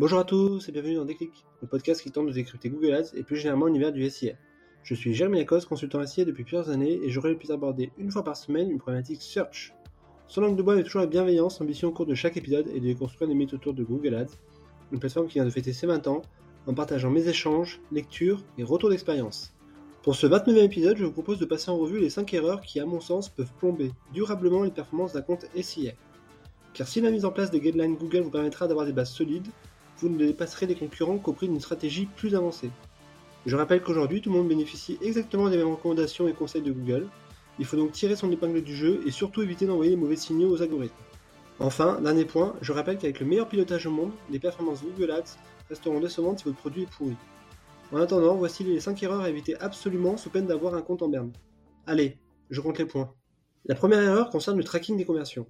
Bonjour à tous et bienvenue dans Déclic, le podcast qui tente de décrypter Google Ads et plus généralement l'univers du SIA. Je suis Jérémy Lacoste, consultant SIA depuis plusieurs années et j'aurai le plaisir d'aborder une fois par semaine une problématique search. Son langue de bois est toujours la bienveillance, ambition au cours de chaque épisode et de déconstruire des mythes autour de Google Ads, une plateforme qui vient de fêter ses 20 ans en partageant mes échanges, lectures et retours d'expérience. Pour ce 29e épisode, je vous propose de passer en revue les 5 erreurs qui, à mon sens, peuvent plomber durablement les performances d'un compte SIA. Car si la mise en place des guidelines Google vous permettra d'avoir des bases solides, vous ne dépasserez les concurrents qu'au prix d'une stratégie plus avancée. Je rappelle qu'aujourd'hui, tout le monde bénéficie exactement des mêmes recommandations et conseils de Google. Il faut donc tirer son épingle du jeu et surtout éviter d'envoyer les mauvais signaux aux algorithmes. Enfin, dernier point, je rappelle qu'avec le meilleur pilotage au monde, les performances Google Ads resteront décevantes si votre produit est pourri. En attendant, voici les 5 erreurs à éviter absolument sous peine d'avoir un compte en berne. Allez, je compte les points. La première erreur concerne le tracking des conversions.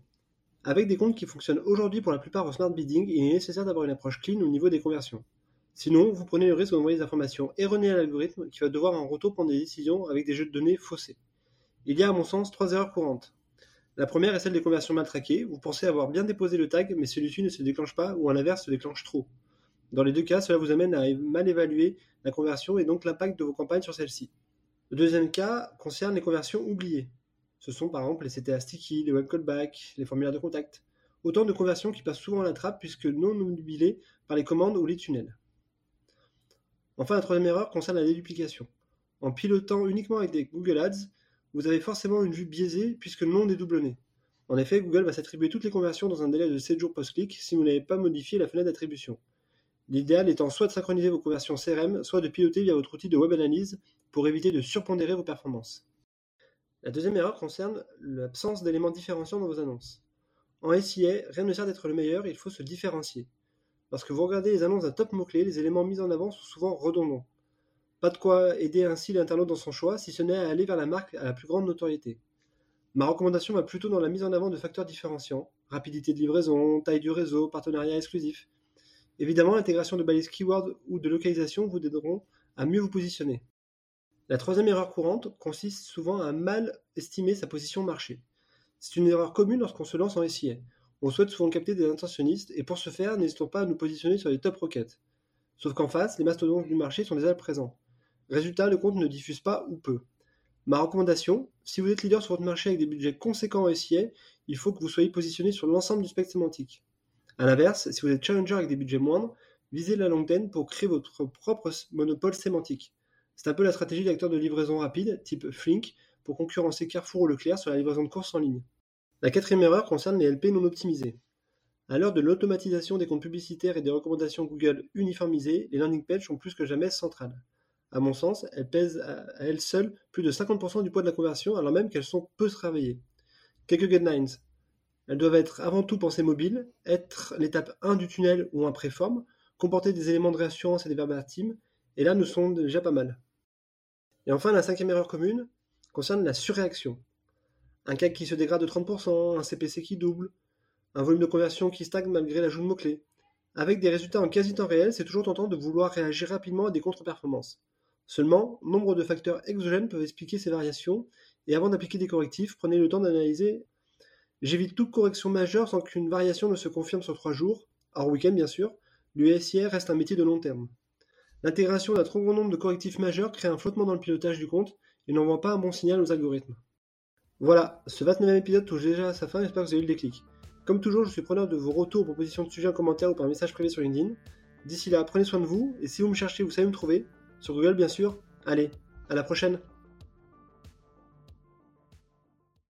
Avec des comptes qui fonctionnent aujourd'hui pour la plupart au smart bidding, il est nécessaire d'avoir une approche clean au niveau des conversions. Sinon, vous prenez le risque d'envoyer des informations erronées à l'algorithme qui va devoir en retour prendre des décisions avec des jeux de données faussés. Il y a à mon sens trois erreurs courantes. La première est celle des conversions mal traquées. Vous pensez avoir bien déposé le tag, mais celui-ci ne se déclenche pas ou à l'inverse se déclenche trop. Dans les deux cas, cela vous amène à mal évaluer la conversion et donc l'impact de vos campagnes sur celle-ci. Le deuxième cas concerne les conversions oubliées. Ce sont par exemple les CTA sticky, les web callbacks, les formulaires de contact. Autant de conversions qui passent souvent à la trappe puisque non mobilées par les commandes ou les tunnels. Enfin, la troisième erreur concerne la déduplication. En pilotant uniquement avec des Google Ads, vous avez forcément une vue biaisée puisque le nom dédoublonné. En effet, Google va s'attribuer toutes les conversions dans un délai de 7 jours post-clic si vous n'avez pas modifié la fenêtre d'attribution. L'idéal étant soit de synchroniser vos conversions CRM, soit de piloter via votre outil de web analyse pour éviter de surpondérer vos performances. La deuxième erreur concerne l'absence d'éléments différenciants dans vos annonces. En SIA, rien ne sert d'être le meilleur, il faut se différencier. Lorsque vous regardez les annonces d'un top mot-clé, les éléments mis en avant sont souvent redondants. Pas de quoi aider ainsi l'internaute dans son choix, si ce n'est à aller vers la marque à la plus grande notoriété. Ma recommandation va plutôt dans la mise en avant de facteurs différenciants, rapidité de livraison, taille du réseau, partenariat exclusif. Évidemment, l'intégration de balises keywords ou de localisation vous aideront à mieux vous positionner. La troisième erreur courante consiste souvent à mal estimer sa position marché. C'est une erreur commune lorsqu'on se lance en SIA. On souhaite souvent capter des intentionnistes et pour ce faire, n'hésitons pas à nous positionner sur les top requêtes. Sauf qu'en face, les mastodontes du marché sont déjà présents. Résultat, le compte ne diffuse pas ou peu. Ma recommandation, si vous êtes leader sur votre marché avec des budgets conséquents en SIA, il faut que vous soyez positionné sur l'ensemble du spectre sémantique. A l'inverse, si vous êtes challenger avec des budgets moindres, visez la longue pour créer votre propre monopole sémantique. C'est un peu la stratégie d'acteurs de livraison rapide, type Flink, pour concurrencer Carrefour ou Leclerc sur la livraison de courses en ligne. La quatrième erreur concerne les LP non optimisés. À l'heure de l'automatisation des comptes publicitaires et des recommandations Google uniformisées, les landing pages sont plus que jamais centrales. À mon sens, elles pèsent à elles seules plus de 50% du poids de la conversion alors même qu'elles sont peu travaillées. Quelques guidelines. Elles doivent être avant tout pensées mobiles, être l'étape 1 du tunnel ou un préforme, comporter des éléments de réassurance et des verbatims, et là nous sommes déjà pas mal. Et enfin, la cinquième erreur commune concerne la surréaction. Un CAC qui se dégrade de 30%, un CPC qui double, un volume de conversion qui stagne malgré l'ajout de mots-clés. Avec des résultats en quasi temps réel, c'est toujours tentant de vouloir réagir rapidement à des contre-performances. Seulement, nombre de facteurs exogènes peuvent expliquer ces variations, et avant d'appliquer des correctifs, prenez le temps d'analyser J'évite toute correction majeure sans qu'une variation ne se confirme sur trois jours, hors week-end bien sûr. L'USIR reste un métier de long terme. L'intégration d'un trop grand nombre de correctifs majeurs crée un flottement dans le pilotage du compte et n'envoie pas un bon signal aux algorithmes. Voilà, ce 29e épisode touche déjà à sa fin, j'espère que vous avez eu le déclic. Comme toujours, je suis preneur de vos retours, propositions de sujets en commentaire ou par message privé sur LinkedIn. D'ici là, prenez soin de vous, et si vous me cherchez, vous savez me trouver, sur Google bien sûr. Allez, à la prochaine